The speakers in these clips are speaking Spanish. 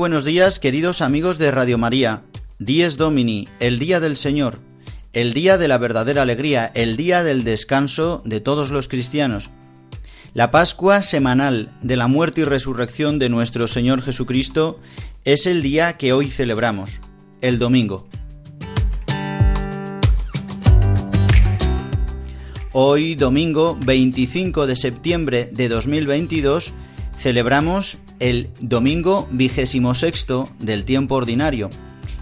Buenos días, queridos amigos de Radio María. Dies Domini, el día del Señor, el día de la verdadera alegría, el día del descanso de todos los cristianos. La Pascua semanal de la muerte y resurrección de nuestro Señor Jesucristo es el día que hoy celebramos, el domingo. Hoy, domingo 25 de septiembre de 2022, celebramos el domingo vigésimo sexto del tiempo ordinario.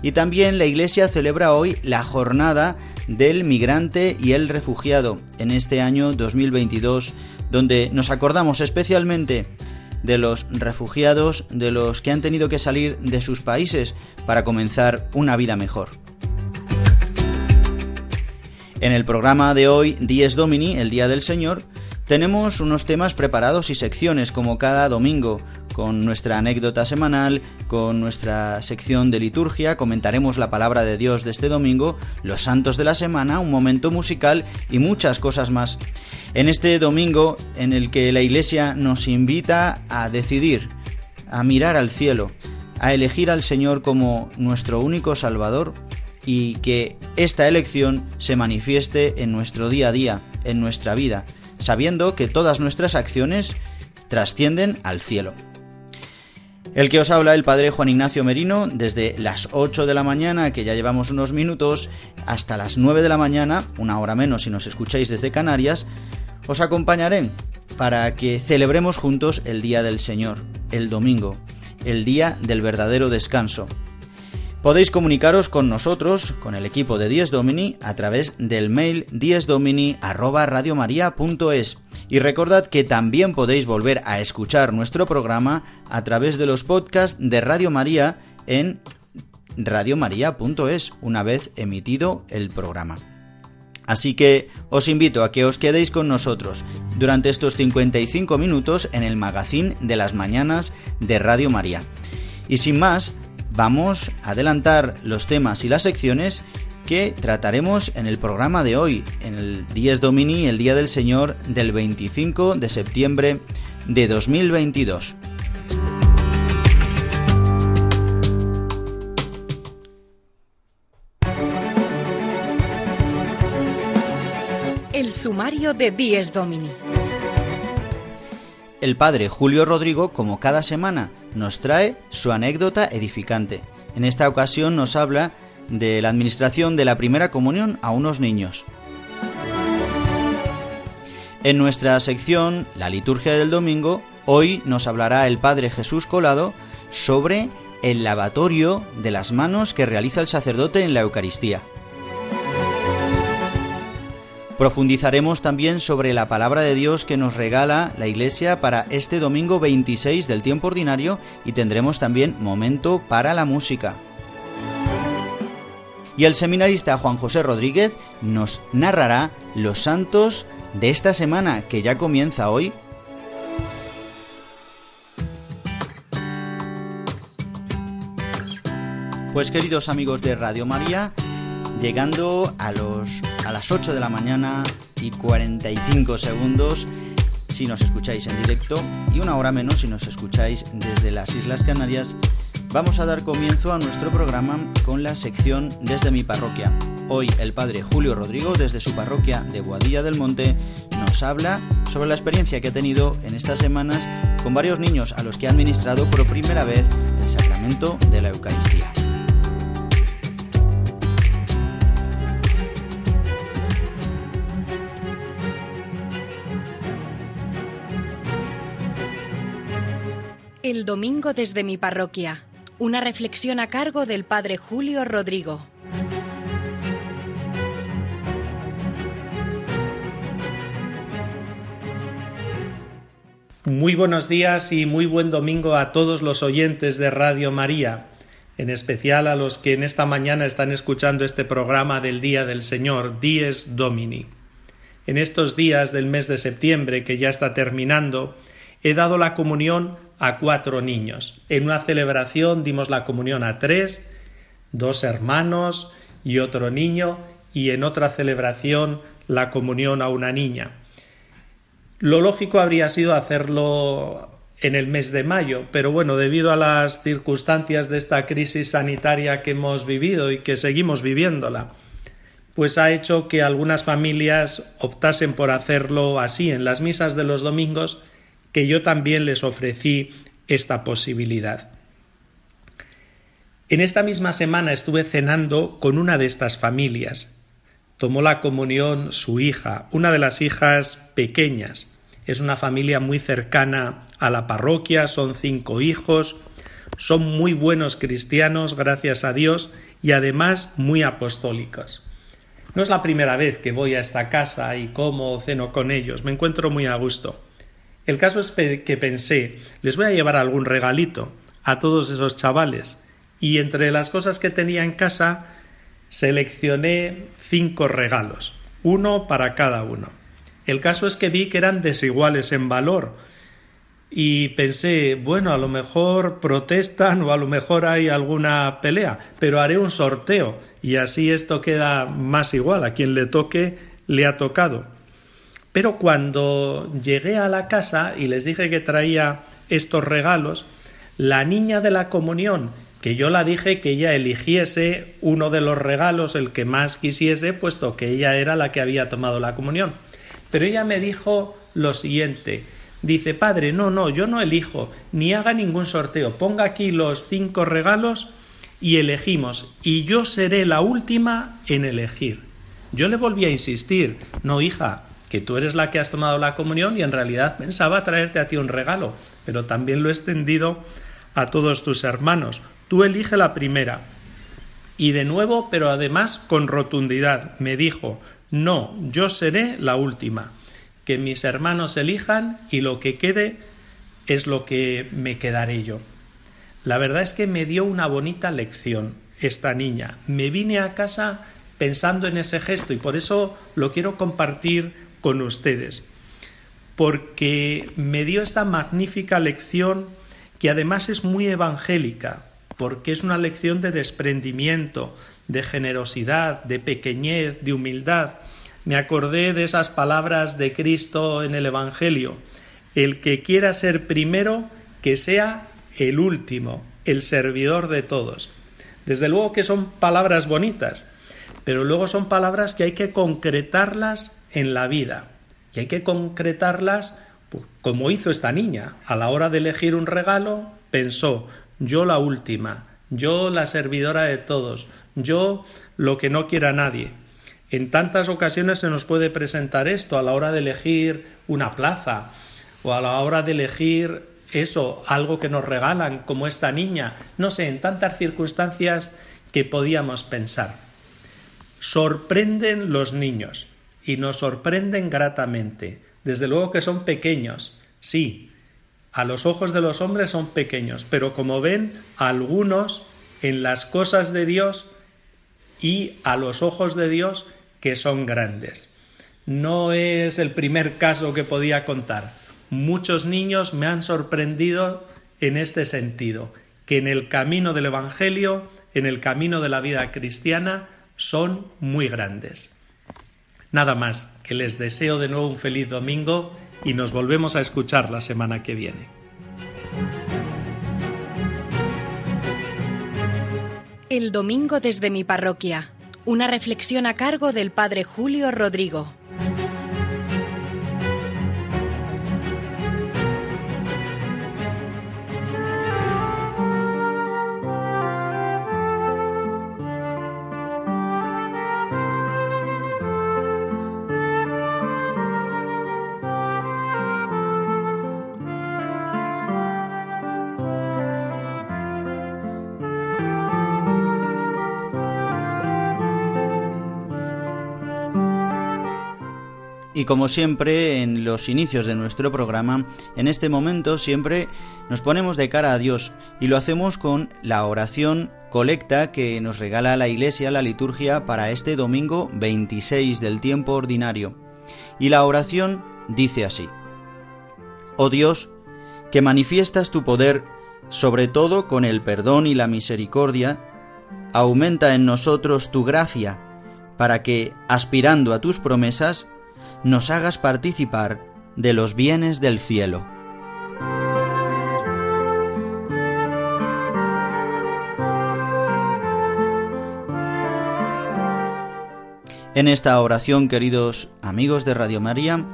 Y también la Iglesia celebra hoy la jornada del migrante y el refugiado en este año 2022, donde nos acordamos especialmente de los refugiados, de los que han tenido que salir de sus países para comenzar una vida mejor. En el programa de hoy, Dies Domini, el Día del Señor, tenemos unos temas preparados y secciones como cada domingo, con nuestra anécdota semanal, con nuestra sección de liturgia, comentaremos la palabra de Dios de este domingo, los santos de la semana, un momento musical y muchas cosas más. En este domingo en el que la Iglesia nos invita a decidir, a mirar al cielo, a elegir al Señor como nuestro único Salvador y que esta elección se manifieste en nuestro día a día, en nuestra vida, sabiendo que todas nuestras acciones trascienden al cielo. El que os habla el padre Juan Ignacio Merino desde las 8 de la mañana, que ya llevamos unos minutos, hasta las 9 de la mañana, una hora menos si nos escucháis desde Canarias, os acompañaré para que celebremos juntos el Día del Señor, el domingo, el día del verdadero descanso, Podéis comunicaros con nosotros, con el equipo de Dies Domini, a través del mail diesdomini@radiomaria.es y recordad que también podéis volver a escuchar nuestro programa a través de los podcasts de Radio María en radiomaria.es una vez emitido el programa. Así que os invito a que os quedéis con nosotros durante estos 55 minutos en el magazine de las mañanas de Radio María. Y sin más, vamos a adelantar los temas y las secciones que trataremos en el programa de hoy, en el Dies Domini, el Día del Señor del 25 de septiembre de 2022. El sumario de Dies Domini. El padre Julio Rodrigo, como cada semana, nos trae su anécdota edificante. En esta ocasión nos habla de la administración de la primera comunión a unos niños. En nuestra sección, la liturgia del domingo, hoy nos hablará el Padre Jesús Colado sobre el lavatorio de las manos que realiza el sacerdote en la Eucaristía. Profundizaremos también sobre la palabra de Dios que nos regala la Iglesia para este domingo 26 del tiempo ordinario y tendremos también momento para la música. Y el seminarista Juan José Rodríguez nos narrará los santos de esta semana que ya comienza hoy. Pues queridos amigos de Radio María, llegando a, los, a las 8 de la mañana y 45 segundos si nos escucháis en directo y una hora menos si nos escucháis desde las Islas Canarias, vamos a dar comienzo a nuestro programa con la sección Desde mi parroquia. Hoy el padre Julio Rodrigo, desde su parroquia de Boadilla del Monte, nos habla sobre la experiencia que ha tenido en estas semanas con varios niños a los que ha administrado por primera vez el sacramento de la Eucaristía. El domingo desde mi parroquia. Una reflexión a cargo del Padre Julio Rodrigo. Muy buenos días y muy buen domingo a todos los oyentes de Radio María, en especial a los que en esta mañana están escuchando este programa del Día del Señor, Dies Domini. En estos días del mes de septiembre, que ya está terminando, he dado la comunión a cuatro niños. En una celebración dimos la comunión a tres, dos hermanos y otro niño, y en otra celebración la comunión a una niña. Lo lógico habría sido hacerlo en el mes de mayo, pero bueno, debido a las circunstancias de esta crisis sanitaria que hemos vivido y que seguimos viviéndola, pues ha hecho que algunas familias optasen por hacerlo así en las misas de los domingos, que yo también les ofrecí esta posibilidad. En esta misma semana estuve cenando con una de estas familias, tomó la comunión su hija, una de las hijas pequeñas. Es una familia muy cercana a la parroquia, son cinco hijos, son muy buenos cristianos, gracias a Dios, y además muy apostólicos. No es la primera vez que voy a esta casa y como o ceno con ellos, me encuentro muy a gusto. El caso es que pensé, les voy a llevar algún regalito a todos esos chavales, y entre las cosas que tenía en casa seleccioné cinco regalos, uno para cada uno. El caso es que vi que eran desiguales en valor y pensé, bueno, a lo mejor protestan o a lo mejor hay alguna pelea, pero haré un sorteo y así esto queda más igual, a quien le toque le ha tocado. Pero cuando llegué a la casa y les dije que traía estos regalos, la niña de la comunión que yo la dije que ella eligiese uno de los regalos, el que más quisiese, puesto que ella era la que había tomado la comunión. Pero ella me dijo lo siguiente, dice, padre, no, no, yo no elijo, ni haga ningún sorteo, ponga aquí los cinco regalos y elegimos, y yo seré la última en elegir. Yo le volví a insistir, no, hija, que tú eres la que has tomado la comunión y en realidad pensaba traerte a ti un regalo, pero también lo he extendido a todos tus hermanos. Tú elige la primera. Y de nuevo, pero además con rotundidad, me dijo, no, yo seré la última. Que mis hermanos elijan y lo que quede es lo que me quedaré yo. La verdad es que me dio una bonita lección esta niña. Me vine a casa pensando en ese gesto y por eso lo quiero compartir con ustedes. Porque me dio esta magnífica lección que además es muy evangélica, porque es una lección de desprendimiento, de generosidad, de pequeñez, de humildad. Me acordé de esas palabras de Cristo en el Evangelio. El que quiera ser primero, que sea el último, el servidor de todos. Desde luego que son palabras bonitas, pero luego son palabras que hay que concretarlas en la vida. Y hay que concretarlas pues, como hizo esta niña. A la hora de elegir un regalo, pensó, yo la última, yo la servidora de todos, yo lo que no quiera nadie. En tantas ocasiones se nos puede presentar esto a la hora de elegir una plaza o a la hora de elegir eso, algo que nos regalan, como esta niña, no sé, en tantas circunstancias que podíamos pensar. Sorprenden los niños y nos sorprenden gratamente. Desde luego que son pequeños, sí, a los ojos de los hombres son pequeños, pero como ven, algunos en las cosas de Dios y a los ojos de Dios que son grandes. No es el primer caso que podía contar. Muchos niños me han sorprendido en este sentido, que en el camino del Evangelio, en el camino de la vida cristiana, son muy grandes. Nada más, que les deseo de nuevo un feliz domingo y nos volvemos a escuchar la semana que viene. El domingo desde mi parroquia. Una reflexión a cargo del Padre Julio Rodrigo. Y como siempre, en los inicios de nuestro programa, en este momento siempre nos ponemos de cara a Dios y lo hacemos con la oración colecta que nos regala la Iglesia, la liturgia, para este domingo 26 del tiempo ordinario. Y la oración dice así, Oh Dios, que manifiestas tu poder, sobre todo con el perdón y la misericordia, aumenta en nosotros tu gracia, para que, aspirando a tus promesas, nos hagas participar de los bienes del cielo. En esta oración, queridos amigos de Radio María,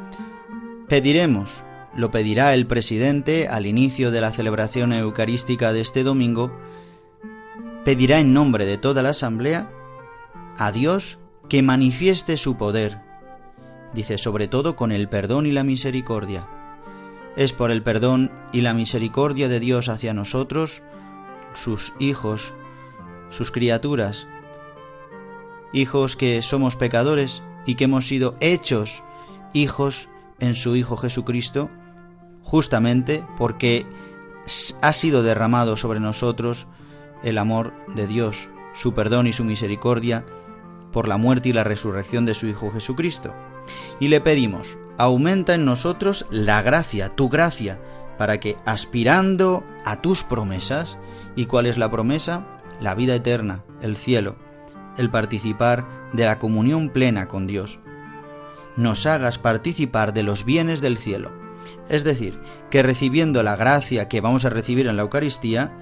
pediremos, lo pedirá el presidente al inicio de la celebración eucarística de este domingo, pedirá en nombre de toda la Asamblea a Dios que manifieste su poder, dice sobre todo con el perdón y la misericordia. Es por el perdón y la misericordia de Dios hacia nosotros, sus hijos, sus criaturas, hijos que somos pecadores y que hemos sido hechos hijos en su Hijo Jesucristo, justamente porque ha sido derramado sobre nosotros el amor de Dios, su perdón y su misericordia por la muerte y la resurrección de su Hijo Jesucristo y le pedimos, aumenta en nosotros la gracia, tu gracia, para que aspirando a tus promesas, ¿y cuál es la promesa? La vida eterna, el cielo, el participar de la comunión plena con Dios, nos hagas participar de los bienes del cielo. Es decir, que recibiendo la gracia que vamos a recibir en la Eucaristía,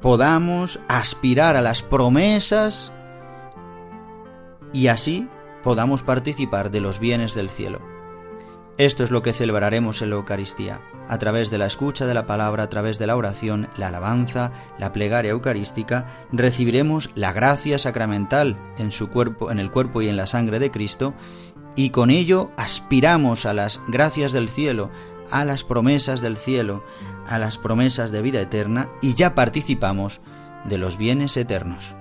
podamos aspirar a las promesas y así podamos participar de los bienes del cielo. Esto es lo que celebraremos en la Eucaristía, a través de la escucha de la palabra, a través de la oración, la alabanza, la plegaria eucarística, recibiremos la gracia sacramental en su cuerpo, en el cuerpo y en la sangre de Cristo, y con ello aspiramos a las gracias del cielo, a las promesas del cielo, a las promesas de vida eterna y ya participamos de los bienes eternos.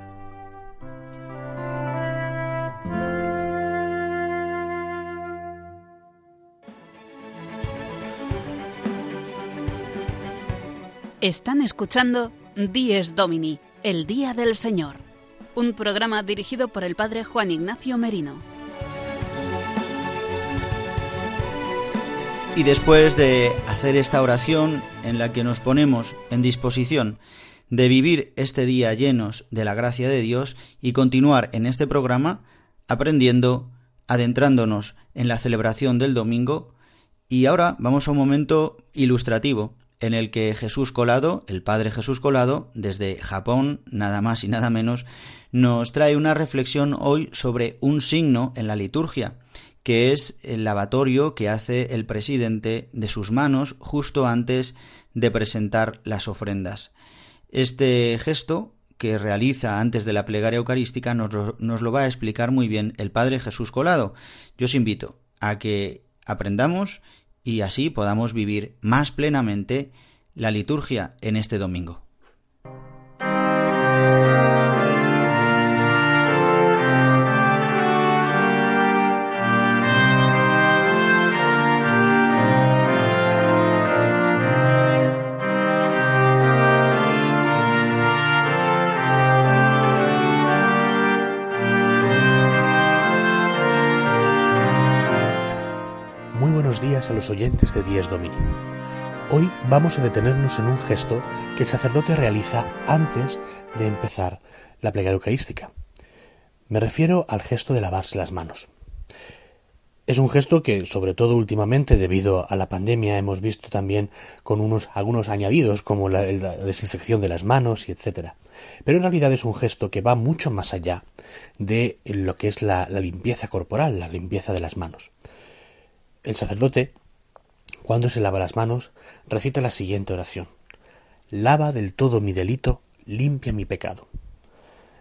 Están escuchando Dies Domini, el Día del Señor, un programa dirigido por el Padre Juan Ignacio Merino. Y después de hacer esta oración en la que nos ponemos en disposición de vivir este día llenos de la gracia de Dios y continuar en este programa aprendiendo, adentrándonos en la celebración del domingo, y ahora vamos a un momento ilustrativo en el que Jesús Colado, el Padre Jesús Colado, desde Japón, nada más y nada menos, nos trae una reflexión hoy sobre un signo en la liturgia, que es el lavatorio que hace el presidente de sus manos justo antes de presentar las ofrendas. Este gesto que realiza antes de la plegaria eucarística nos lo, nos lo va a explicar muy bien el Padre Jesús Colado. Yo os invito a que aprendamos y así podamos vivir más plenamente la liturgia en este domingo. Oyentes de Dies Domini. Hoy vamos a detenernos en un gesto que el sacerdote realiza antes de empezar la plegaria eucarística. Me refiero al gesto de lavarse las manos. Es un gesto que, sobre todo últimamente, debido a la pandemia, hemos visto también con unos algunos añadidos como la, desinfección de las manos y. Pero en realidad es un gesto que va mucho más allá de lo que es la limpieza corporal, la limpieza de las manos. El sacerdote cuando se lava las manos, recita la siguiente oración. Lava del todo mi delito, limpia mi pecado.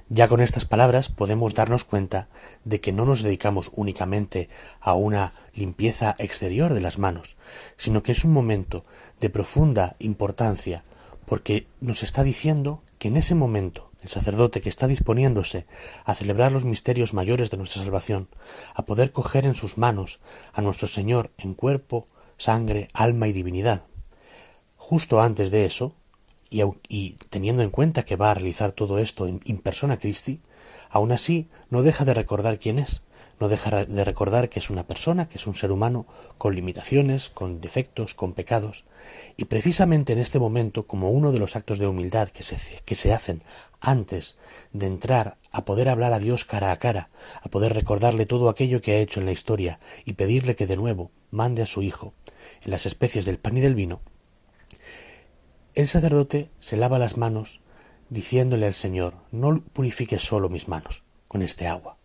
Ya con estas palabras podemos darnos cuenta de que no nos dedicamos únicamente a una limpieza exterior de las manos, sino que es un momento de profunda importancia porque nos está diciendo que en ese momento el sacerdote que está disponiéndose a celebrar los misterios mayores de nuestra salvación, a poder coger en sus manos a nuestro Señor en cuerpo, sangre, alma y divinidad. Justo antes de eso, y, teniendo en cuenta que va a realizar todo esto en, in persona Christi, aún así no deja de recordar quién es, no deja de recordar que es una persona, que es un ser humano con limitaciones, con defectos, con pecados, y precisamente en este momento, como uno de los actos de humildad que se, que se hacen antes de entrar a poder hablar a Dios cara a cara, a poder recordarle todo aquello que ha hecho en la historia y pedirle que de nuevo mande a su Hijo en las especies del pan y del vino, el sacerdote se lava las manos diciéndole al Señor, no purifique solo mis manos con este agua,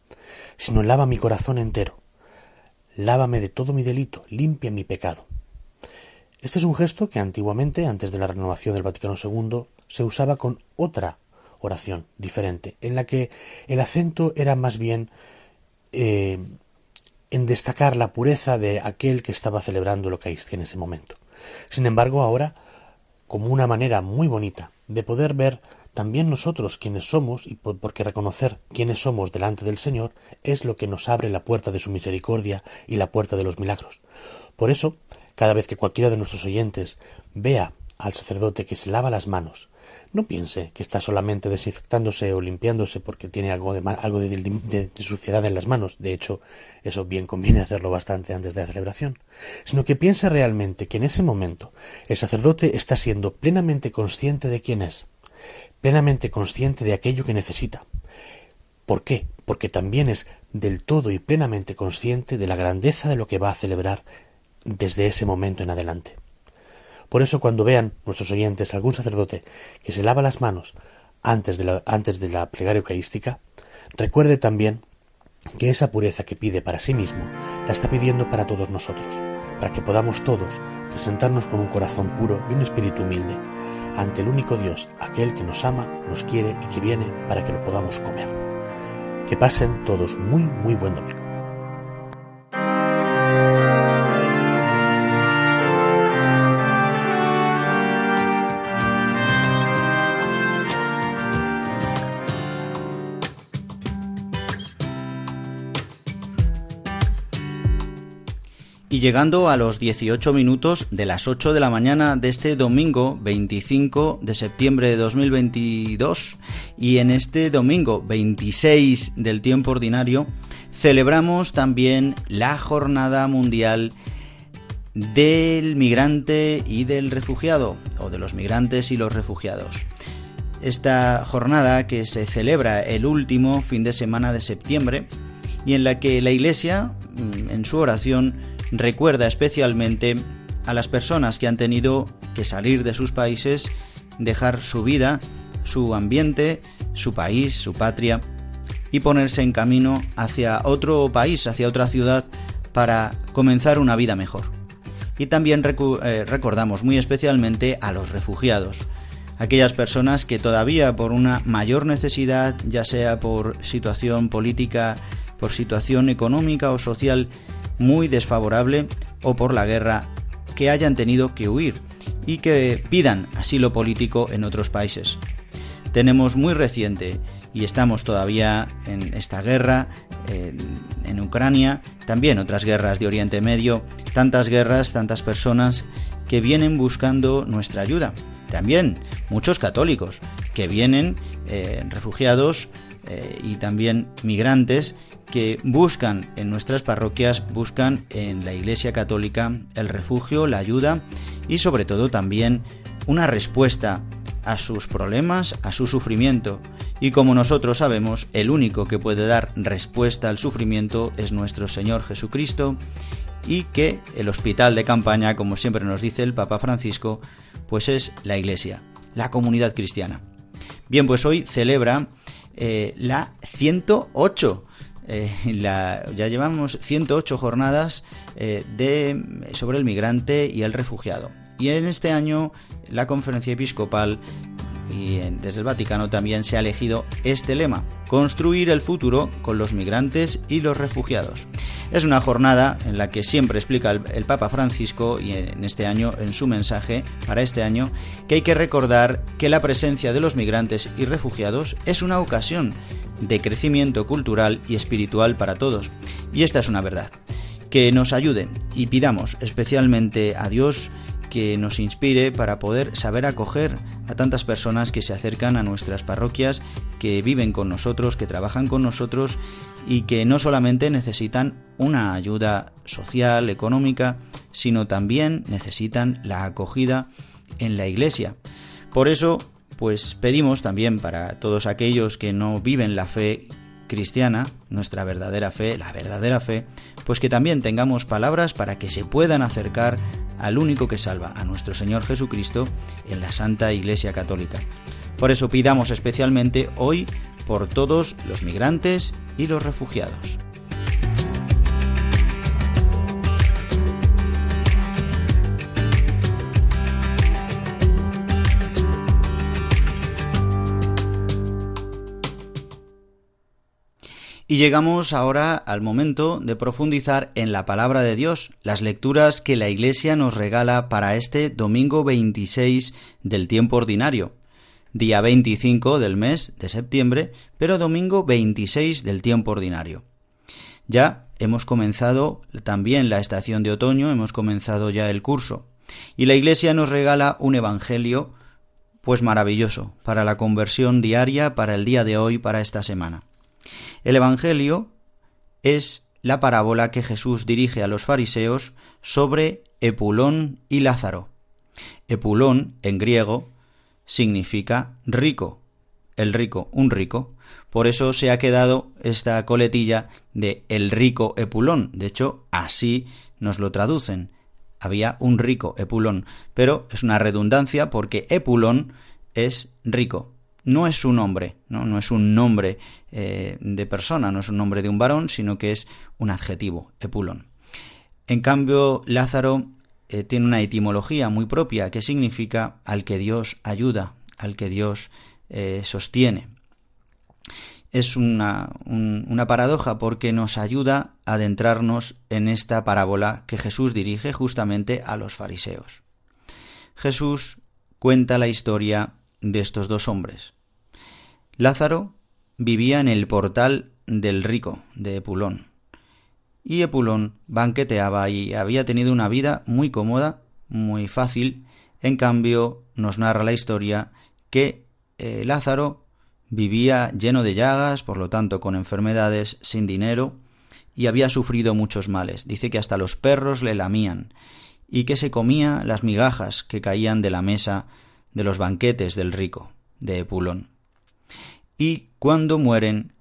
sino lava mi corazón entero. Lávame de todo mi delito, limpia mi pecado. Este es un gesto que antiguamente, antes de la renovación del Vaticano II, se usaba con otra oración diferente, en la que el acento era más bien eh, en destacar la pureza de aquel que estaba celebrando lo que en ese momento. Sin embargo, ahora, como una manera muy bonita de poder ver también nosotros quienes somos, y porque reconocer quiénes somos delante del Señor es lo que nos abre la puerta de su misericordia y la puerta de los milagros. Por eso, cada vez que cualquiera de nuestros oyentes vea al sacerdote que se lava las manos, no piense que está solamente desinfectándose o limpiándose porque tiene algo de, algo de, suciedad en las manos. De hecho, eso bien conviene hacerlo bastante antes de la celebración. Sino que piense realmente que en ese momento el sacerdote está siendo plenamente consciente de quién es plenamente consciente de aquello que necesita. ¿Por qué? Porque también es del todo y plenamente consciente de la grandeza de lo que va a celebrar desde ese momento en adelante. Por eso cuando vean nuestros oyentes algún sacerdote que se lava las manos antes de la, antes de la plegaria eucarística, recuerde también que esa pureza que pide para sí mismo la está pidiendo para todos nosotros, para que podamos todos presentarnos con un corazón puro y un espíritu humilde, ante el único Dios, aquel que nos ama, nos quiere y que viene para que lo podamos comer. Que pasen todos muy, muy buen domingo. Y llegando a los 18 minutos de las 8 de la mañana de este domingo 25 de septiembre de 2022 y en este domingo 26 del tiempo ordinario celebramos también la Jornada Mundial del Migrante y del Refugiado o de los migrantes y los refugiados. Esta jornada que se celebra el último fin de semana de septiembre y en la que la Iglesia mm, en su oración recuerda especialmente a las personas que han tenido que salir de sus países, dejar su vida, su ambiente, su país, su patria, y ponerse en camino hacia otro país, hacia otra ciudad, para comenzar una vida mejor. Y también eh, recordamos muy especialmente a los refugiados, aquellas personas que todavía por una mayor necesidad, ya sea por situación política, por situación económica o social, muy desfavorable o por la guerra que hayan tenido que huir y que pidan asilo político en otros países. Tenemos muy reciente y estamos todavía en esta guerra en, Ucrania, también otras guerras de Oriente Medio, tantas guerras, tantas personas que vienen buscando nuestra ayuda. También muchos católicos que vienen eh, refugiados eh, y también migrantes que buscan en nuestras parroquias, buscan en la Iglesia Católica el refugio, la ayuda y sobre todo también una respuesta a sus problemas, a su sufrimiento. Y como nosotros sabemos, el único que puede dar respuesta al sufrimiento es nuestro Señor Jesucristo y que el hospital de campaña, como siempre nos dice el Papa Francisco, pues es la Iglesia, la comunidad cristiana. Bien, pues hoy celebra eh, la 108 eh, ya llevamos 108 jornadas eh, sobre el migrante y el refugiado. Y en este año la conferencia episcopal y desde el Vaticano también se ha elegido este lema, construir el futuro con los migrantes y los refugiados. Es una jornada en la que siempre explica el, Papa Francisco y en este año en su mensaje para este año que hay que recordar que la presencia de los migrantes y refugiados es una ocasión de crecimiento cultural y espiritual para todos. Y esta es una verdad. Que nos ayude y pidamos especialmente a Dios que nos inspire para poder saber acoger a tantas personas que se acercan a nuestras parroquias, que viven con nosotros, que trabajan con nosotros y que no solamente necesitan una ayuda social, económica, sino también necesitan la acogida en la iglesia. Por eso, pues pedimos también para todos aquellos que no viven la fe cristiana, nuestra verdadera fe, la verdadera fe, pues que también tengamos palabras para que se puedan acercar al único que salva, a nuestro Señor Jesucristo, en la Santa Iglesia Católica. Por eso pidamos especialmente hoy por todos los migrantes y los refugiados. Y llegamos ahora al momento de profundizar en la palabra de Dios, las lecturas que la Iglesia nos regala para este domingo 26 del tiempo ordinario, día 25 del mes de septiembre, pero domingo 26 del tiempo ordinario. Ya hemos comenzado también la estación de otoño, hemos comenzado ya el curso, y la Iglesia nos regala un Evangelio pues maravilloso para la conversión diaria, para el día de hoy, para esta semana. El Evangelio es la parábola que Jesús dirige a los fariseos sobre Epulón y Lázaro. Epulón, en griego, significa rico, el rico, un rico. Por eso se ha quedado esta coletilla de el rico Epulón. De hecho, así nos lo traducen. Había un rico Epulón, pero es una redundancia porque Epulón es rico no es un nombre, no, no es un nombre eh, de persona, no es un nombre de un varón, sino que es un adjetivo, epulón. En cambio, Lázaro eh, tiene una etimología muy propia que significa al que Dios ayuda, al que Dios eh, sostiene. Es una, una paradoja porque nos ayuda a adentrarnos en esta parábola que Jesús dirige justamente a los fariseos. Jesús cuenta la historia de estos dos hombres. Lázaro vivía en el portal del rico de Epulón. Y Epulón banqueteaba y había tenido una vida muy cómoda, muy fácil. En cambio, nos narra la historia que eh, Lázaro vivía lleno de llagas, por lo tanto con enfermedades, sin dinero, y había sufrido muchos males. Dice que hasta los perros le lamían, y que se comía las migajas que caían de la mesa de los banquetes del rico, de Epulón y cuando mueren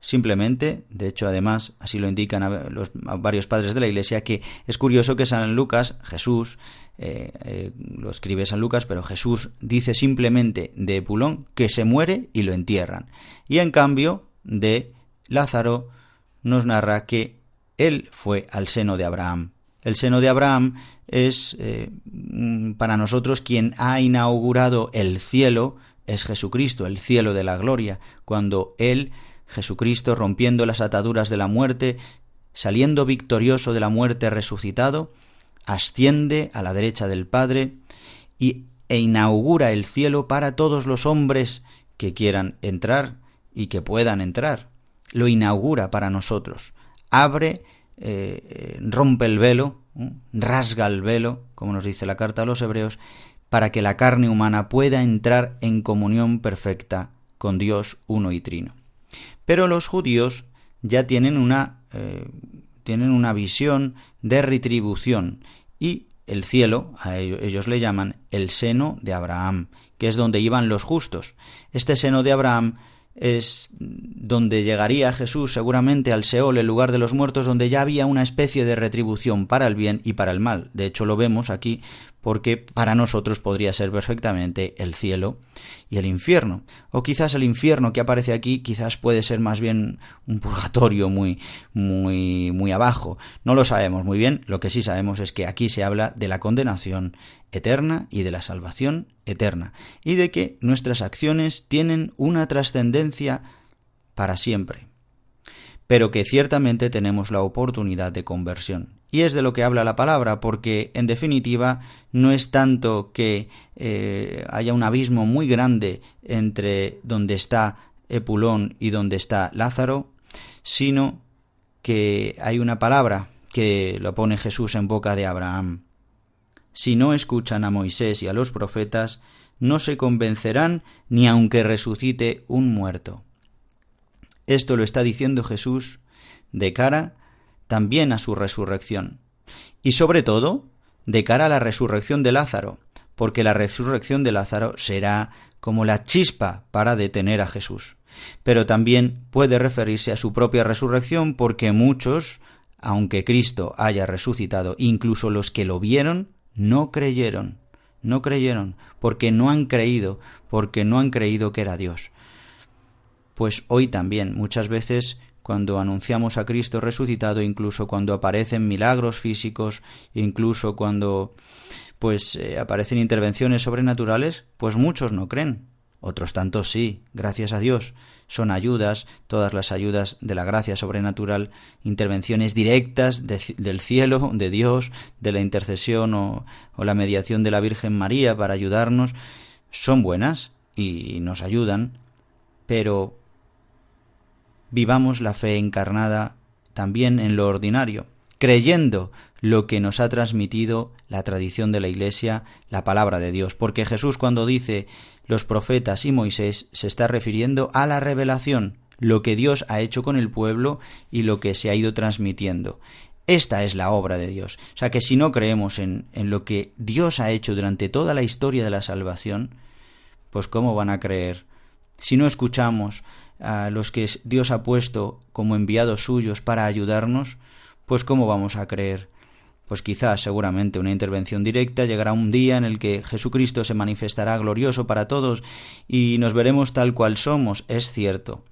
simplemente, de hecho además así lo indican los, varios padres de la Iglesia, que es curioso que San Lucas, Jesús, eh, eh, lo escribe San Lucas, pero Jesús dice simplemente de Epulón que se muere y lo entierran. Y en cambio de Lázaro nos narra que él fue al seno de Abraham. El seno de Abraham es eh, para nosotros quien ha inaugurado el cielo, es Jesucristo, el cielo de la gloria, cuando Él, Jesucristo, rompiendo las ataduras de la muerte, saliendo victorioso de la muerte resucitado, asciende a la derecha del Padre y, e inaugura el cielo para todos los hombres que quieran entrar y que puedan entrar. Lo inaugura para nosotros. Abre, eh, eh, rompe el velo, rasga el velo, como nos dice la carta a los hebreos, para que la carne humana pueda entrar en comunión perfecta con Dios uno y trino. Pero los judíos ya tienen una, eh, tienen una visión de retribución y el cielo, a ellos, ellos le llaman el seno de Abraham, que es donde iban los justos. Este seno de Abraham es donde llegaría Jesús seguramente al Seol, el lugar de los muertos, donde ya había una especie de retribución para el bien y para el mal. De hecho, lo vemos aquí porque para nosotros podría ser perfectamente el cielo y el infierno. O quizás el infierno que aparece aquí quizás puede ser más bien un purgatorio muy muy muy abajo. No lo sabemos muy bien, lo que sí sabemos es que aquí se habla de la condenación eterna y de la salvación eterna, y de que nuestras acciones tienen una trascendencia para siempre, pero que ciertamente tenemos la oportunidad de conversión. Y es de lo que habla la palabra, porque en definitiva no es tanto que eh, haya un abismo muy grande entre donde está Epulón y donde está Lázaro, sino que hay una palabra que lo pone Jesús en boca de Abraham. Si no escuchan a Moisés y a los profetas, no se convencerán ni aunque resucite un muerto. Esto lo está diciendo Jesús de cara también a su resurrección. Y sobre todo, de cara a la resurrección de Lázaro, porque la resurrección de Lázaro será como la chispa para detener a Jesús. Pero también puede referirse a su propia resurrección porque muchos, aunque Cristo haya resucitado, incluso los que lo vieron, no creyeron, no creyeron, porque no han creído, porque no han creído que era Dios. Pues hoy también muchas veces cuando anunciamos a Cristo resucitado, incluso cuando aparecen milagros físicos, incluso cuando pues eh, aparecen intervenciones sobrenaturales, pues muchos no creen. Otros tantos sí, gracias a Dios. Son ayudas, todas las ayudas de la gracia sobrenatural, intervenciones directas del cielo, de Dios, de la intercesión o, o la mediación de la Virgen María para ayudarnos, son buenas y nos ayudan, pero vivamos la fe encarnada también en lo ordinario, creyendo lo que nos ha transmitido la tradición de la Iglesia, la palabra de Dios, porque Jesús cuando dice los profetas y Moisés se está refiriendo a la revelación, lo que Dios ha hecho con el pueblo y lo que se ha ido transmitiendo. Esta es la obra de Dios. O sea que si no creemos en, en lo que Dios ha hecho durante toda la historia de la salvación, pues ¿cómo van a creer? Si no escuchamos a los que Dios ha puesto como enviados suyos para ayudarnos, pues ¿cómo vamos a creer? Pues quizás, seguramente, una intervención directa llegará un día en el que Jesucristo se manifestará glorioso para todos y nos veremos tal cual somos, es cierto.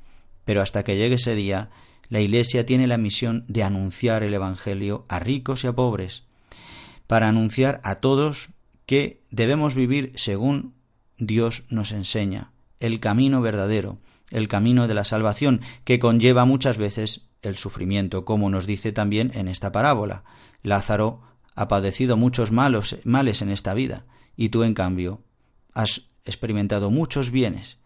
Pero hasta que llegue ese día, la Iglesia tiene la misión de anunciar el Evangelio a ricos y a pobres, para anunciar a todos que debemos vivir según Dios nos enseña, el camino verdadero, el camino de la salvación, que conlleva muchas veces el sufrimiento, como nos dice también en esta parábola. Lázaro ha padecido muchos malos, males en esta vida, y tú, en cambio, has experimentado muchos bienes.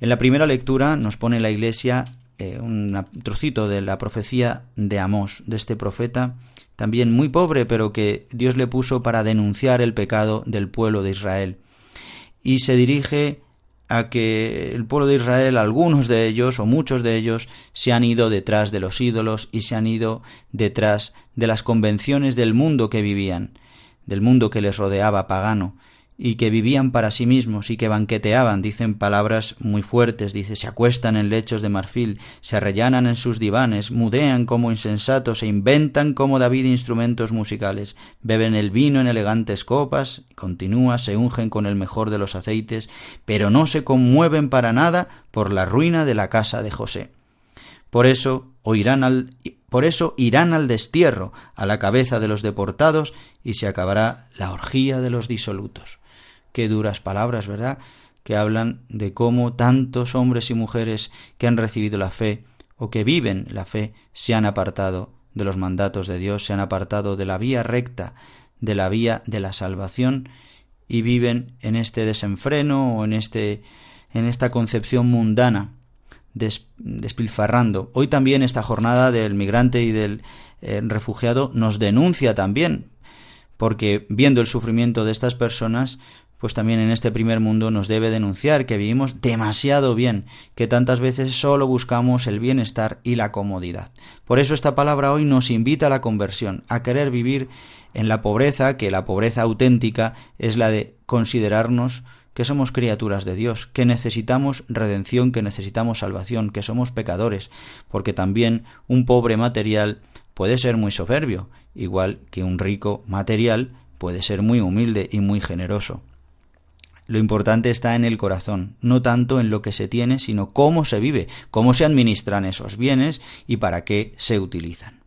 En la primera lectura nos pone la Iglesia eh, un trocito de la profecía de Amós, de este profeta, también muy pobre, pero que Dios le puso para denunciar el pecado del pueblo de Israel. Y se dirige a que el pueblo de Israel, algunos de ellos o muchos de ellos, se han ido detrás de los ídolos y se han ido detrás de las convenciones del mundo que vivían, del mundo que les rodeaba pagano, y que vivían para sí mismos y que banqueteaban, dicen palabras muy fuertes, dice, se acuestan en lechos de marfil, se arrellanan en sus divanes, mudean como insensatos, se inventan como David instrumentos musicales, beben el vino en elegantes copas, continúa, se ungen con el mejor de los aceites, pero no se conmueven para nada por la ruina de la casa de José. Por eso oirán al por eso irán al destierro, a la cabeza de los deportados, y se acabará la orgía de los disolutos. Qué duras palabras, ¿verdad? Que hablan de cómo tantos hombres y mujeres que han recibido la fe o que viven la fe se han apartado de los mandatos de Dios, se han apartado de la vía recta, de la vía de la salvación y viven en este desenfreno o en este en esta concepción mundana despilfarrando. Hoy también esta jornada del migrante y del eh, refugiado nos denuncia también, porque viendo el sufrimiento de estas personas, pues también en este primer mundo nos debe denunciar que vivimos demasiado bien, que tantas veces solo buscamos el bienestar y la comodidad. Por eso esta palabra hoy nos invita a la conversión, a querer vivir en la pobreza, que la pobreza auténtica es la de considerarnos que somos criaturas de Dios, que necesitamos redención, que necesitamos salvación, que somos pecadores, porque también un pobre material puede ser muy soberbio, igual que un rico material puede ser muy humilde y muy generoso. Lo importante está en el corazón, no tanto en lo que se tiene, sino cómo se vive, cómo se administran esos bienes y para qué se utilizan.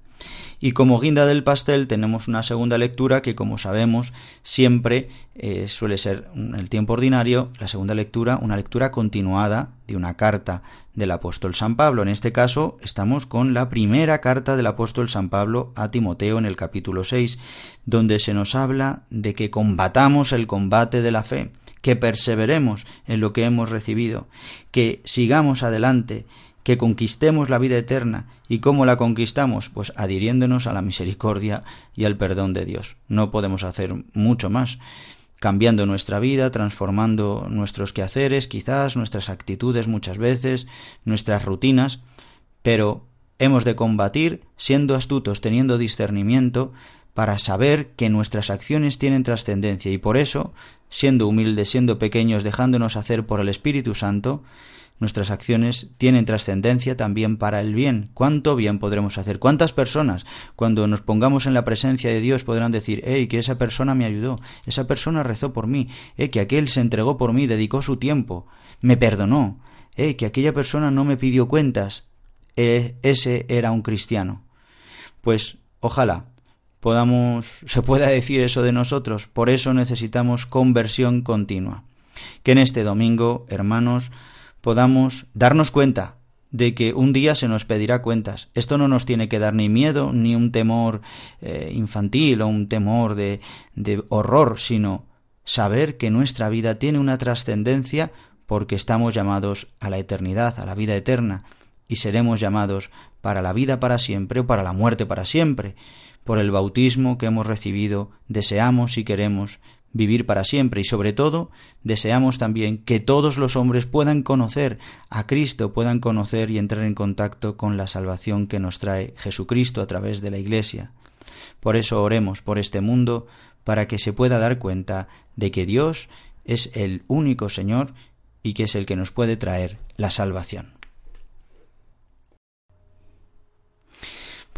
Y como guinda del pastel tenemos una segunda lectura que, como sabemos, siempre eh, suele ser en el tiempo ordinario, la segunda lectura, una lectura continuada de una carta del apóstol San Pablo. En este caso estamos con la primera carta del apóstol San Pablo a Timoteo en el capítulo 6, donde se nos habla de que combatamos el combate de la fe, que perseveremos en lo que hemos recibido, que sigamos adelante, que conquistemos la vida eterna. ¿Y cómo la conquistamos? Pues adhiriéndonos a la misericordia y al perdón de Dios. No podemos hacer mucho más. Cambiando nuestra vida, transformando nuestros quehaceres, quizás nuestras actitudes muchas veces, nuestras rutinas, pero hemos de combatir siendo astutos, teniendo discernimiento, para saber que nuestras acciones tienen trascendencia y por eso, siendo humildes, siendo pequeños, dejándonos hacer por el Espíritu Santo, nuestras acciones tienen trascendencia también para el bien. ¿Cuánto bien podremos hacer? ¿Cuántas personas cuando nos pongamos en la presencia de Dios podrán decir, hey, que esa persona me ayudó, esa persona rezó por mí, eh, que aquel se entregó por mí, dedicó su tiempo, me perdonó, eh, que aquella persona no me pidió cuentas, eh, ese era un cristiano. Pues ojalá podamos, se pueda decir eso de nosotros, por eso necesitamos conversión continua. Que en este domingo, hermanos, podamos darnos cuenta de que un día se nos pedirá cuentas. Esto no nos tiene que dar ni miedo, ni un temor eh, infantil o un temor de, de horror, sino saber que nuestra vida tiene una trascendencia porque estamos llamados a la eternidad, a la vida eterna, y seremos llamados para la vida para siempre o para la muerte para siempre. Por el bautismo que hemos recibido, deseamos y queremos vivir para siempre y sobre todo deseamos también que todos los hombres puedan conocer a Cristo, puedan conocer y entrar en contacto con la salvación que nos trae Jesucristo a través de la Iglesia. Por eso oremos por este mundo para que se pueda dar cuenta de que Dios es el único Señor y que es el que nos puede traer la salvación.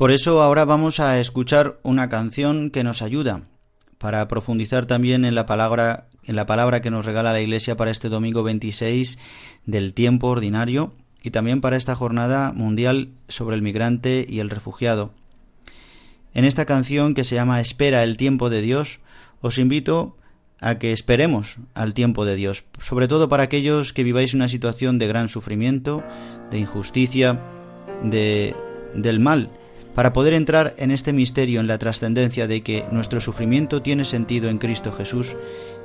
Por eso ahora vamos a escuchar una canción que nos ayuda para profundizar también en la palabra en la palabra que nos regala la Iglesia para este domingo 26 del tiempo ordinario y también para esta jornada mundial sobre el migrante y el refugiado. En esta canción que se llama Espera el tiempo de Dios, os invito a que esperemos al tiempo de Dios, sobre todo para aquellos que viváis una situación de gran sufrimiento, de injusticia, de del mal para poder entrar en este misterio, en la trascendencia de que nuestro sufrimiento tiene sentido en Cristo Jesús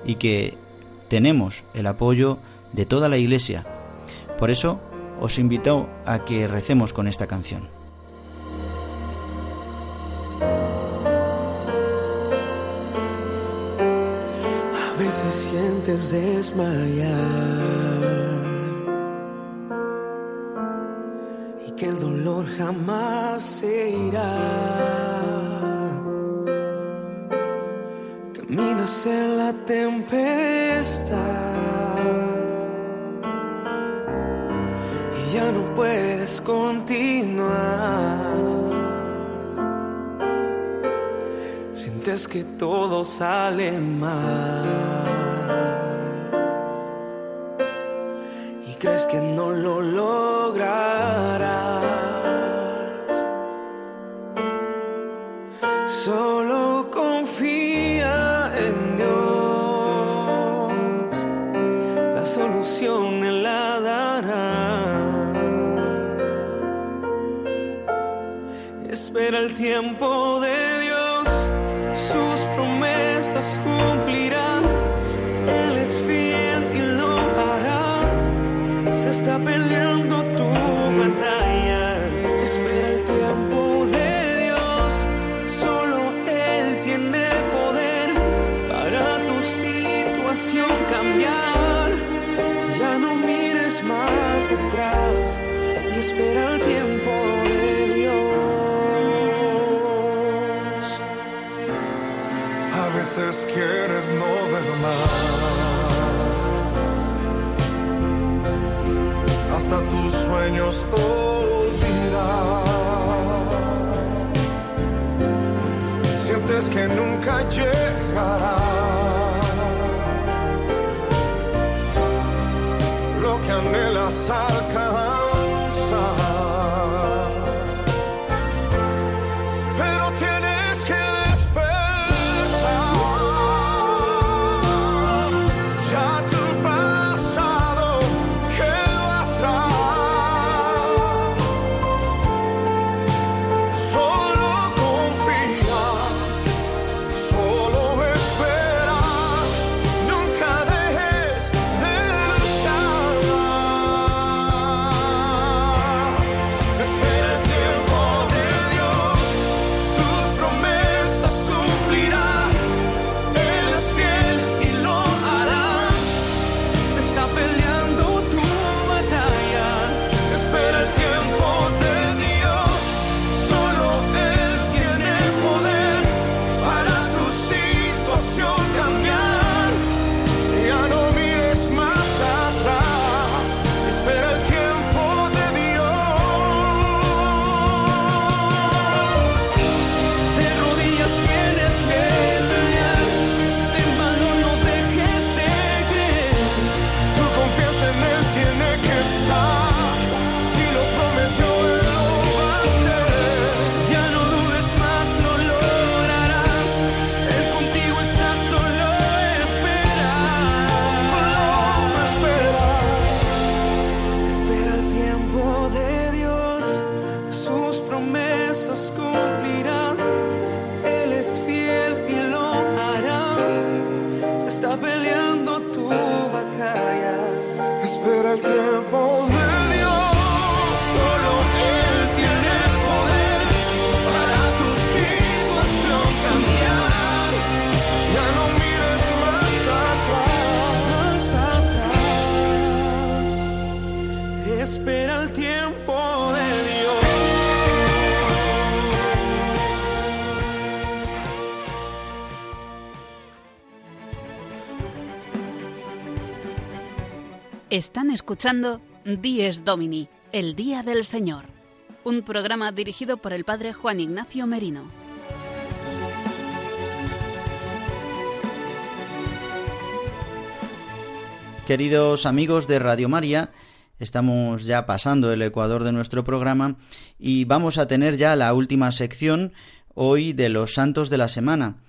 y que tenemos el apoyo de toda la Iglesia. Por eso os invito a que recemos con esta canción. A veces sientes desmayar que el dolor jamás se irá. Caminas en la tempestad y ya no puedes continuar. Sientes que todo sale mal. Y crees que no lo lograrás. tiempo de Dios, sus promesas cumplirá. Él es fiel y lo hará. Se está peleando y espera el tiempo de Dios. veces quieres no ver más. Hasta tus sueños olvidar. Sientes que nunca llegará. passar escuchando Dies Domini, el Día del Señor, un programa dirigido por el Padre Juan Ignacio Merino. Queridos amigos de Radio María, estamos ya pasando el ecuador de nuestro programa y vamos a tener ya la última sección hoy de los santos de la semana.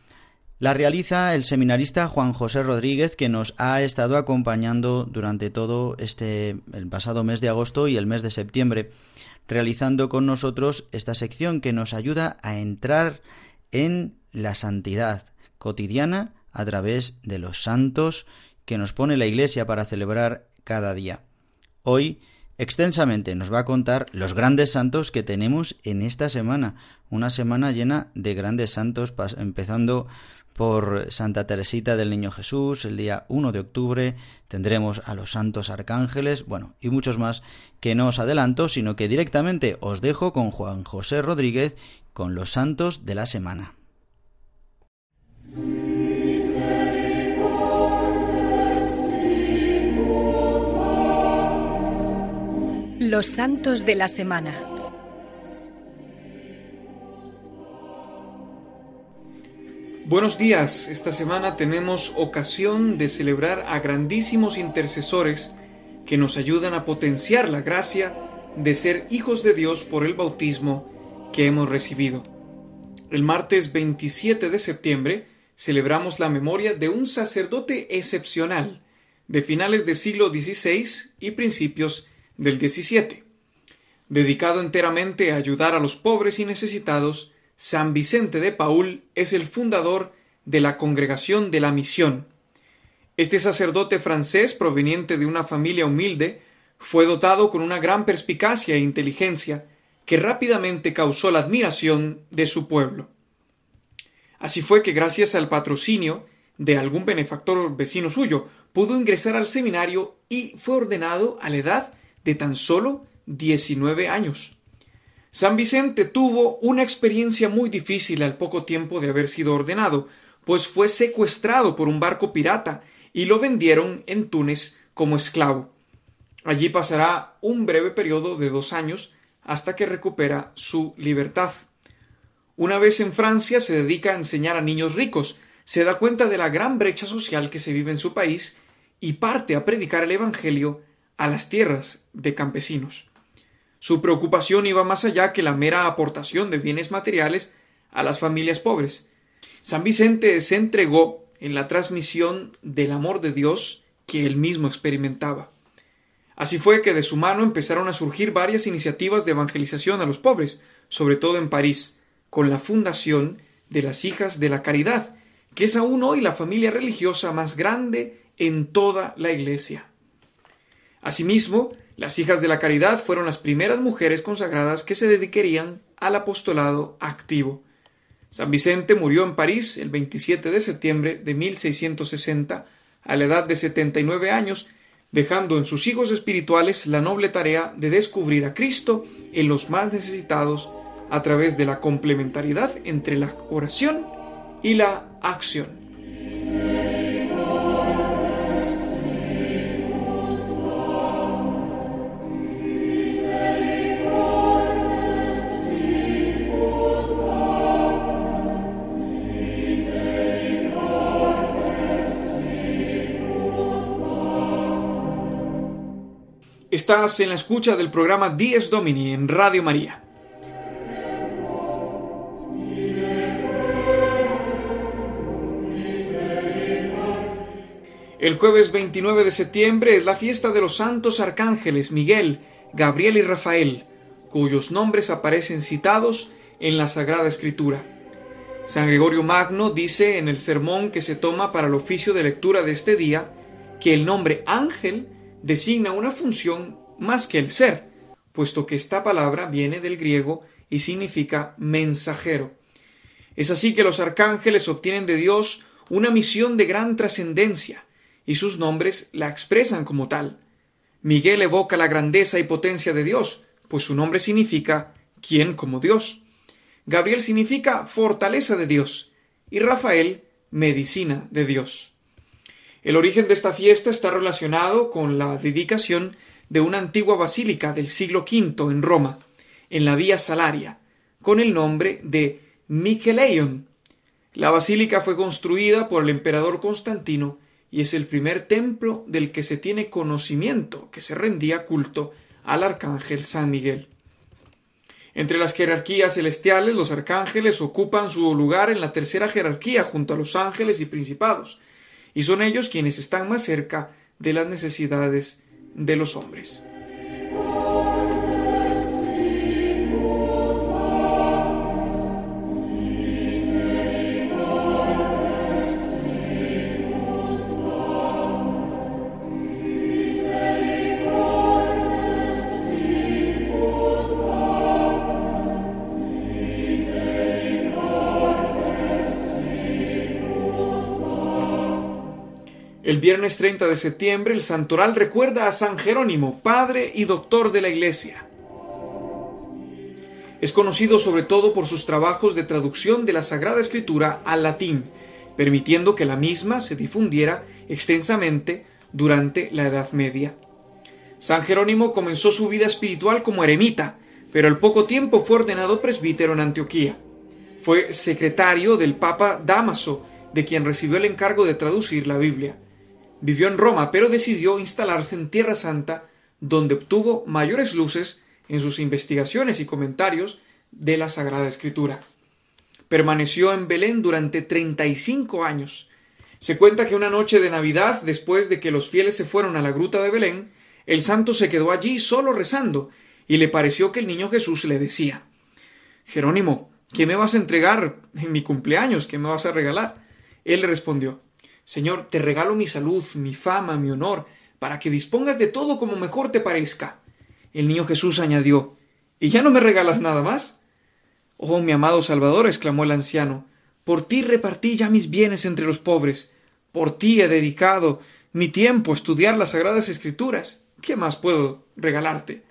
La realiza el seminarista Juan José Rodríguez, que nos ha estado acompañando durante todo este el pasado mes de agosto y el mes de septiembre, realizando con nosotros esta sección que nos ayuda a entrar en la santidad cotidiana a través de los santos que nos pone la Iglesia para celebrar cada día. Hoy extensamente nos va a contar los grandes santos que tenemos en esta semana, una semana llena de grandes santos, empezando por Santa Teresita del Niño Jesús, el día 1 de octubre tendremos a los santos arcángeles, bueno, y muchos más que no os adelanto, sino que directamente os dejo con Juan José Rodríguez con los santos de la semana. Los santos de la semana. Buenos días, esta semana tenemos ocasión de celebrar a grandísimos intercesores que nos ayudan a potenciar la gracia de ser hijos de Dios por el bautismo que hemos recibido. El martes 27 de septiembre celebramos la memoria de un sacerdote excepcional de finales del siglo XVI y principios del XVII. Dedicado enteramente a ayudar a los pobres y necesitados, San Vicente de Paul es el fundador de la Congregación de la Misión. Este sacerdote francés, proveniente de una familia humilde, fue dotado con una gran perspicacia e inteligencia que rápidamente causó la admiración de su pueblo. Así fue que gracias al patrocinio de algún benefactor vecino suyo, pudo ingresar al seminario y fue ordenado a la edad de tan solo 19 años. San Vicente tuvo una experiencia muy difícil al poco tiempo de haber sido ordenado, pues fue secuestrado por un barco pirata y lo vendieron en Túnez como esclavo. Allí pasará un breve periodo de dos años hasta que recupera su libertad. Una vez en Francia se dedica a enseñar a niños ricos, se da cuenta de la gran brecha social que se vive en su país y parte a predicar el Evangelio a las tierras de campesinos. Su preocupación iba más allá que la mera aportación de bienes materiales a las familias pobres. San Vicente se entregó en la transmisión del amor de Dios que él mismo experimentaba. Así fue que de su mano empezaron a surgir varias iniciativas de evangelización a los pobres, sobre todo en París, con la fundación de las Hijas de la Caridad, que es aún hoy la familia religiosa más grande en toda la Iglesia. Asimismo, las hijas de la caridad fueron las primeras mujeres consagradas que se dedicarían al apostolado activo. San Vicente murió en París el 27 de septiembre de 1660 a la edad de 79 años, dejando en sus hijos espirituales la noble tarea de descubrir a Cristo en los más necesitados a través de la complementariedad entre la oración y la acción. Estás en la escucha del programa Dies Domini en Radio María. El jueves 29 de septiembre es la fiesta de los santos arcángeles Miguel, Gabriel y Rafael, cuyos nombres aparecen citados en la Sagrada Escritura. San Gregorio Magno dice en el sermón que se toma para el oficio de lectura de este día que el nombre ángel designa una función más que el ser, puesto que esta palabra viene del griego y significa mensajero. Es así que los arcángeles obtienen de Dios una misión de gran trascendencia, y sus nombres la expresan como tal. Miguel evoca la grandeza y potencia de Dios, pues su nombre significa ¿quién como Dios? Gabriel significa fortaleza de Dios, y Rafael medicina de Dios. El origen de esta fiesta está relacionado con la dedicación de una antigua basílica del siglo V en Roma, en la Vía Salaria, con el nombre de Micheleion. La basílica fue construida por el emperador Constantino y es el primer templo del que se tiene conocimiento que se rendía culto al arcángel San Miguel. Entre las jerarquías celestiales, los arcángeles ocupan su lugar en la tercera jerarquía junto a los ángeles y principados, y son ellos quienes están más cerca de las necesidades de los hombres. El viernes 30 de septiembre el santoral recuerda a San Jerónimo, padre y doctor de la Iglesia. Es conocido sobre todo por sus trabajos de traducción de la Sagrada Escritura al latín, permitiendo que la misma se difundiera extensamente durante la Edad Media. San Jerónimo comenzó su vida espiritual como eremita, pero al poco tiempo fue ordenado presbítero en Antioquía. Fue secretario del Papa Damaso, de quien recibió el encargo de traducir la Biblia. Vivió en Roma, pero decidió instalarse en Tierra Santa, donde obtuvo mayores luces en sus investigaciones y comentarios de la Sagrada Escritura. Permaneció en Belén durante 35 años. Se cuenta que una noche de Navidad, después de que los fieles se fueron a la gruta de Belén, el santo se quedó allí solo rezando, y le pareció que el niño Jesús le decía Jerónimo, ¿qué me vas a entregar en mi cumpleaños? ¿Qué me vas a regalar? Él le respondió Señor, te regalo mi salud, mi fama, mi honor, para que dispongas de todo como mejor te parezca. El niño Jesús añadió ¿Y ya no me regalas nada más? Oh, mi amado Salvador, exclamó el anciano, por ti repartí ya mis bienes entre los pobres, por ti he dedicado mi tiempo a estudiar las sagradas escrituras. ¿Qué más puedo regalarte?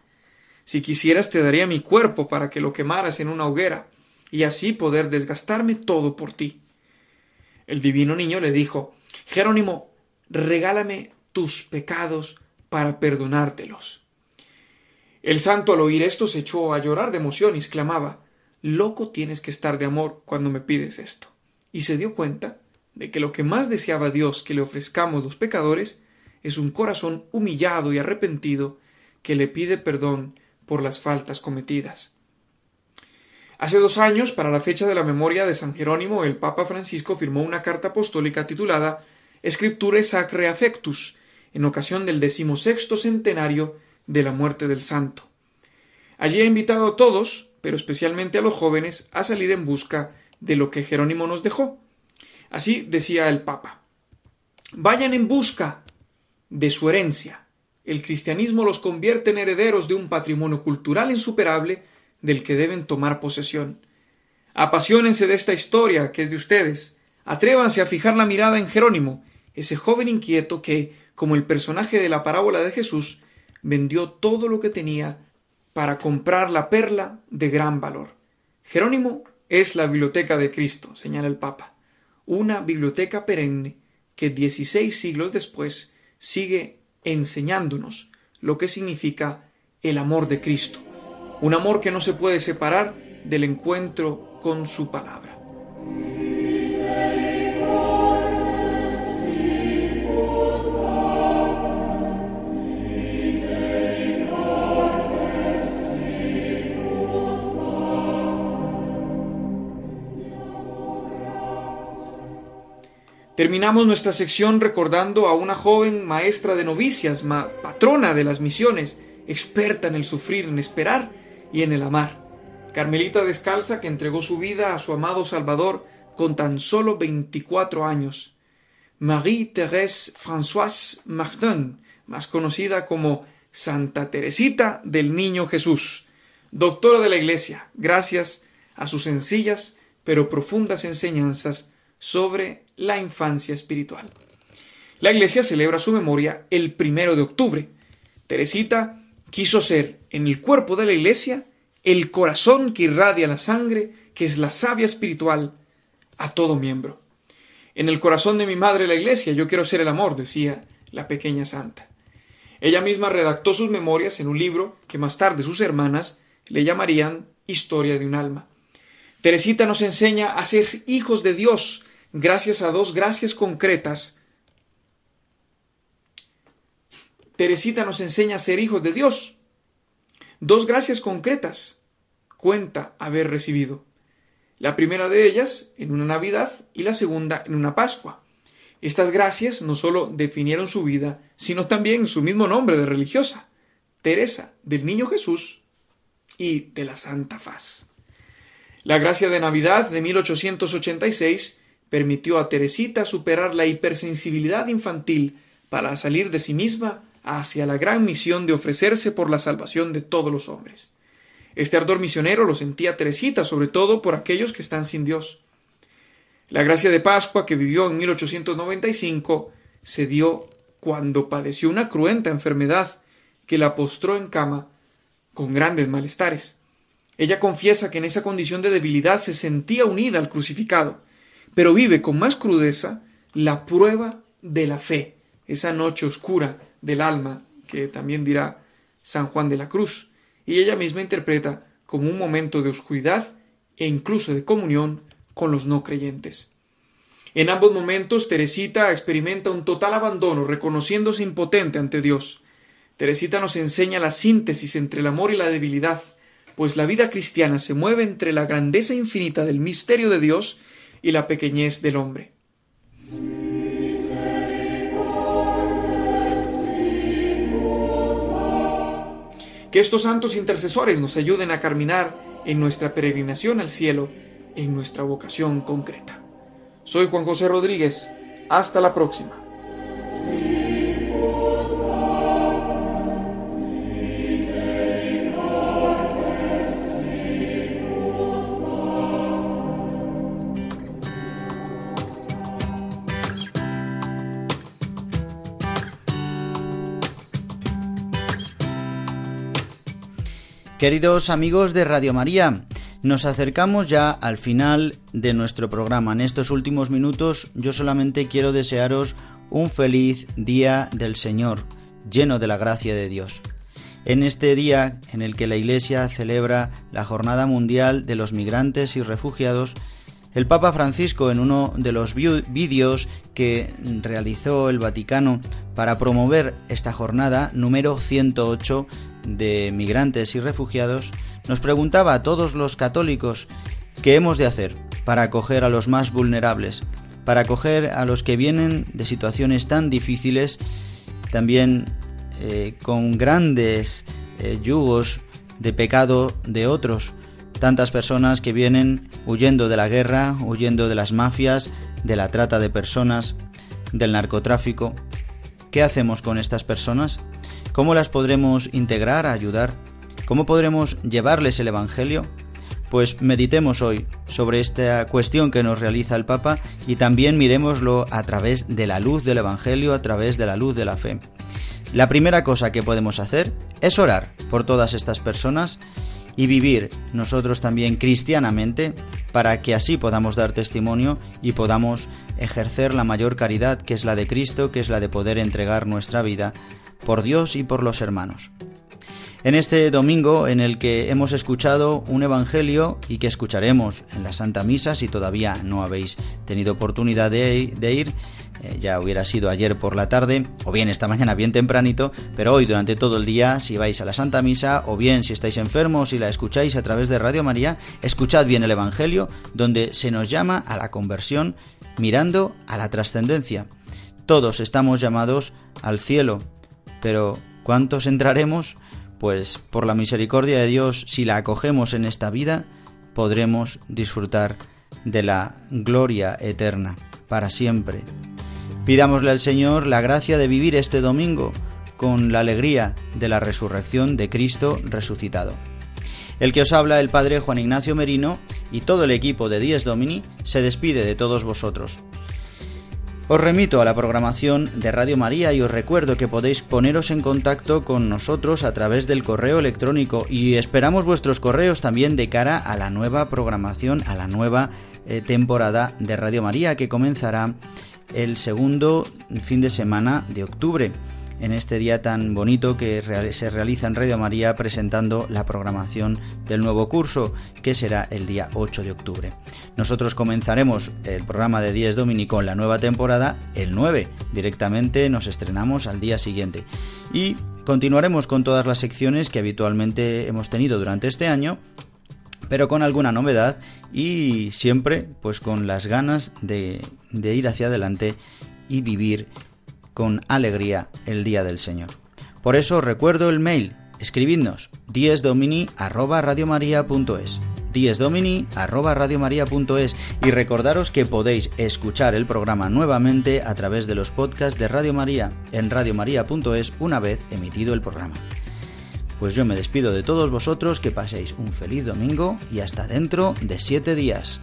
Si quisieras te daría mi cuerpo para que lo quemaras en una hoguera, y así poder desgastarme todo por ti. El divino niño le dijo Jerónimo, regálame tus pecados para perdonártelos. El santo al oír esto se echó a llorar de emoción y exclamaba Loco tienes que estar de amor cuando me pides esto. Y se dio cuenta de que lo que más deseaba Dios que le ofrezcamos los pecadores es un corazón humillado y arrepentido que le pide perdón por las faltas cometidas. Hace dos años, para la fecha de la memoria de San Jerónimo, el Papa Francisco firmó una carta apostólica titulada Scripture Sacre Affectus, en ocasión del decimosexto centenario de la muerte del santo. Allí ha invitado a todos, pero especialmente a los jóvenes, a salir en busca de lo que Jerónimo nos dejó. Así decía el Papa. Vayan en busca de su herencia. El cristianismo los convierte en herederos de un patrimonio cultural insuperable del que deben tomar posesión. Apasionense de esta historia que es de ustedes. Atrévanse a fijar la mirada en Jerónimo, ese joven inquieto que, como el personaje de la parábola de Jesús, vendió todo lo que tenía para comprar la perla de gran valor. Jerónimo es la biblioteca de Cristo, señala el Papa, una biblioteca perenne que dieciséis siglos después sigue enseñándonos lo que significa el amor de Cristo, un amor que no se puede separar del encuentro con su palabra. Terminamos nuestra sección recordando a una joven maestra de novicias, patrona de las misiones, experta en el sufrir, en esperar y en el amar. Carmelita descalza que entregó su vida a su amado Salvador con tan solo 24 años. Marie-Thérèse Françoise Martin, más conocida como Santa Teresita del Niño Jesús, doctora de la Iglesia, gracias a sus sencillas pero profundas enseñanzas sobre la infancia espiritual. La Iglesia celebra su memoria el primero de octubre. Teresita quiso ser en el cuerpo de la Iglesia el corazón que irradia la sangre, que es la savia espiritual, a todo miembro. En el corazón de mi madre la iglesia yo quiero ser el amor, decía la pequeña santa. Ella misma redactó sus memorias en un libro que más tarde sus hermanas le llamarían Historia de un alma. Teresita nos enseña a ser hijos de Dios gracias a dos gracias concretas. Teresita nos enseña a ser hijos de Dios. Dos gracias concretas cuenta haber recibido. La primera de ellas en una Navidad y la segunda en una Pascua. Estas gracias no sólo definieron su vida, sino también su mismo nombre de religiosa, Teresa, del Niño Jesús y de la Santa Faz. La gracia de Navidad de 1886 permitió a Teresita superar la hipersensibilidad infantil para salir de sí misma hacia la gran misión de ofrecerse por la salvación de todos los hombres. Este ardor misionero lo sentía Teresita, sobre todo por aquellos que están sin Dios. La gracia de Pascua que vivió en 1895 se dio cuando padeció una cruenta enfermedad que la postró en cama con grandes malestares. Ella confiesa que en esa condición de debilidad se sentía unida al crucificado, pero vive con más crudeza la prueba de la fe, esa noche oscura del alma que también dirá San Juan de la Cruz y ella misma interpreta como un momento de oscuridad e incluso de comunión con los no creyentes. En ambos momentos, Teresita experimenta un total abandono, reconociéndose impotente ante Dios. Teresita nos enseña la síntesis entre el amor y la debilidad, pues la vida cristiana se mueve entre la grandeza infinita del misterio de Dios y la pequeñez del hombre. Que estos santos intercesores nos ayuden a caminar en nuestra peregrinación al cielo, en nuestra vocación concreta. Soy Juan José Rodríguez. Hasta la próxima. Queridos amigos de Radio María, nos acercamos ya al final de nuestro programa. En estos últimos minutos yo solamente quiero desearos un feliz día del Señor, lleno de la gracia de Dios. En este día en el que la Iglesia celebra la Jornada Mundial de los Migrantes y Refugiados, el Papa Francisco en uno de los vídeos que realizó el Vaticano para promover esta jornada número 108 de migrantes y refugiados, nos preguntaba a todos los católicos qué hemos de hacer para acoger a los más vulnerables, para acoger a los que vienen de situaciones tan difíciles, también eh, con grandes eh, yugos de pecado de otros, tantas personas que vienen huyendo de la guerra, huyendo de las mafias, de la trata de personas, del narcotráfico. ¿Qué hacemos con estas personas? ¿Cómo las podremos integrar, ayudar? ¿Cómo podremos llevarles el Evangelio? Pues meditemos hoy sobre esta cuestión que nos realiza el Papa y también miremoslo a través de la luz del Evangelio, a través de la luz de la fe. La primera cosa que podemos hacer es orar por todas estas personas y vivir nosotros también cristianamente para que así podamos dar testimonio y podamos ejercer la mayor caridad que es la de Cristo, que es la de poder entregar nuestra vida por Dios y por los hermanos. En este domingo en el que hemos escuchado un Evangelio y que escucharemos en la Santa Misa, si todavía no habéis tenido oportunidad de, ir, eh, ya hubiera sido ayer por la tarde, o bien esta mañana bien tempranito, pero hoy durante todo el día, si vais a la Santa Misa, o bien si estáis enfermos y la escucháis a través de Radio María, escuchad bien el Evangelio, donde se nos llama a la conversión mirando a la trascendencia. Todos estamos llamados al cielo, pero ¿cuántos entraremos? Pues por la misericordia de Dios, si la acogemos en esta vida, podremos disfrutar de la gloria eterna para siempre. Pidámosle al Señor la gracia de vivir este domingo con la alegría de la resurrección de Cristo resucitado. El que os habla, el Padre Juan Ignacio Merino y todo el equipo de Dies Domini se despide de todos vosotros. Os remito a la programación de Radio María y os recuerdo que podéis poneros en contacto con nosotros a través del correo electrónico y esperamos vuestros correos también de cara a la nueva programación, a la nueva eh, temporada de Radio María que comenzará el segundo fin de semana de octubre en este día tan bonito que se realiza en Radio María presentando la programación del nuevo curso, que será el día 8 de octubre. Nosotros comenzaremos el programa de 10 Domini con la nueva temporada el 9. Directamente nos estrenamos al día siguiente. Y continuaremos con todas las secciones que habitualmente hemos tenido durante este año pero con alguna novedad y siempre pues con las ganas de ir hacia adelante y vivir con alegría el día del Señor. Por eso recuerdo el mail, escribidnos diesdomini@radiomaria.es diesdomini@radiomaria.es y recordaros que podéis escuchar el programa nuevamente a través de los podcasts de Radio María en radiomaria.es una vez emitido el programa. Pues yo me despido de todos vosotros, que paséis un feliz domingo y hasta dentro de siete días.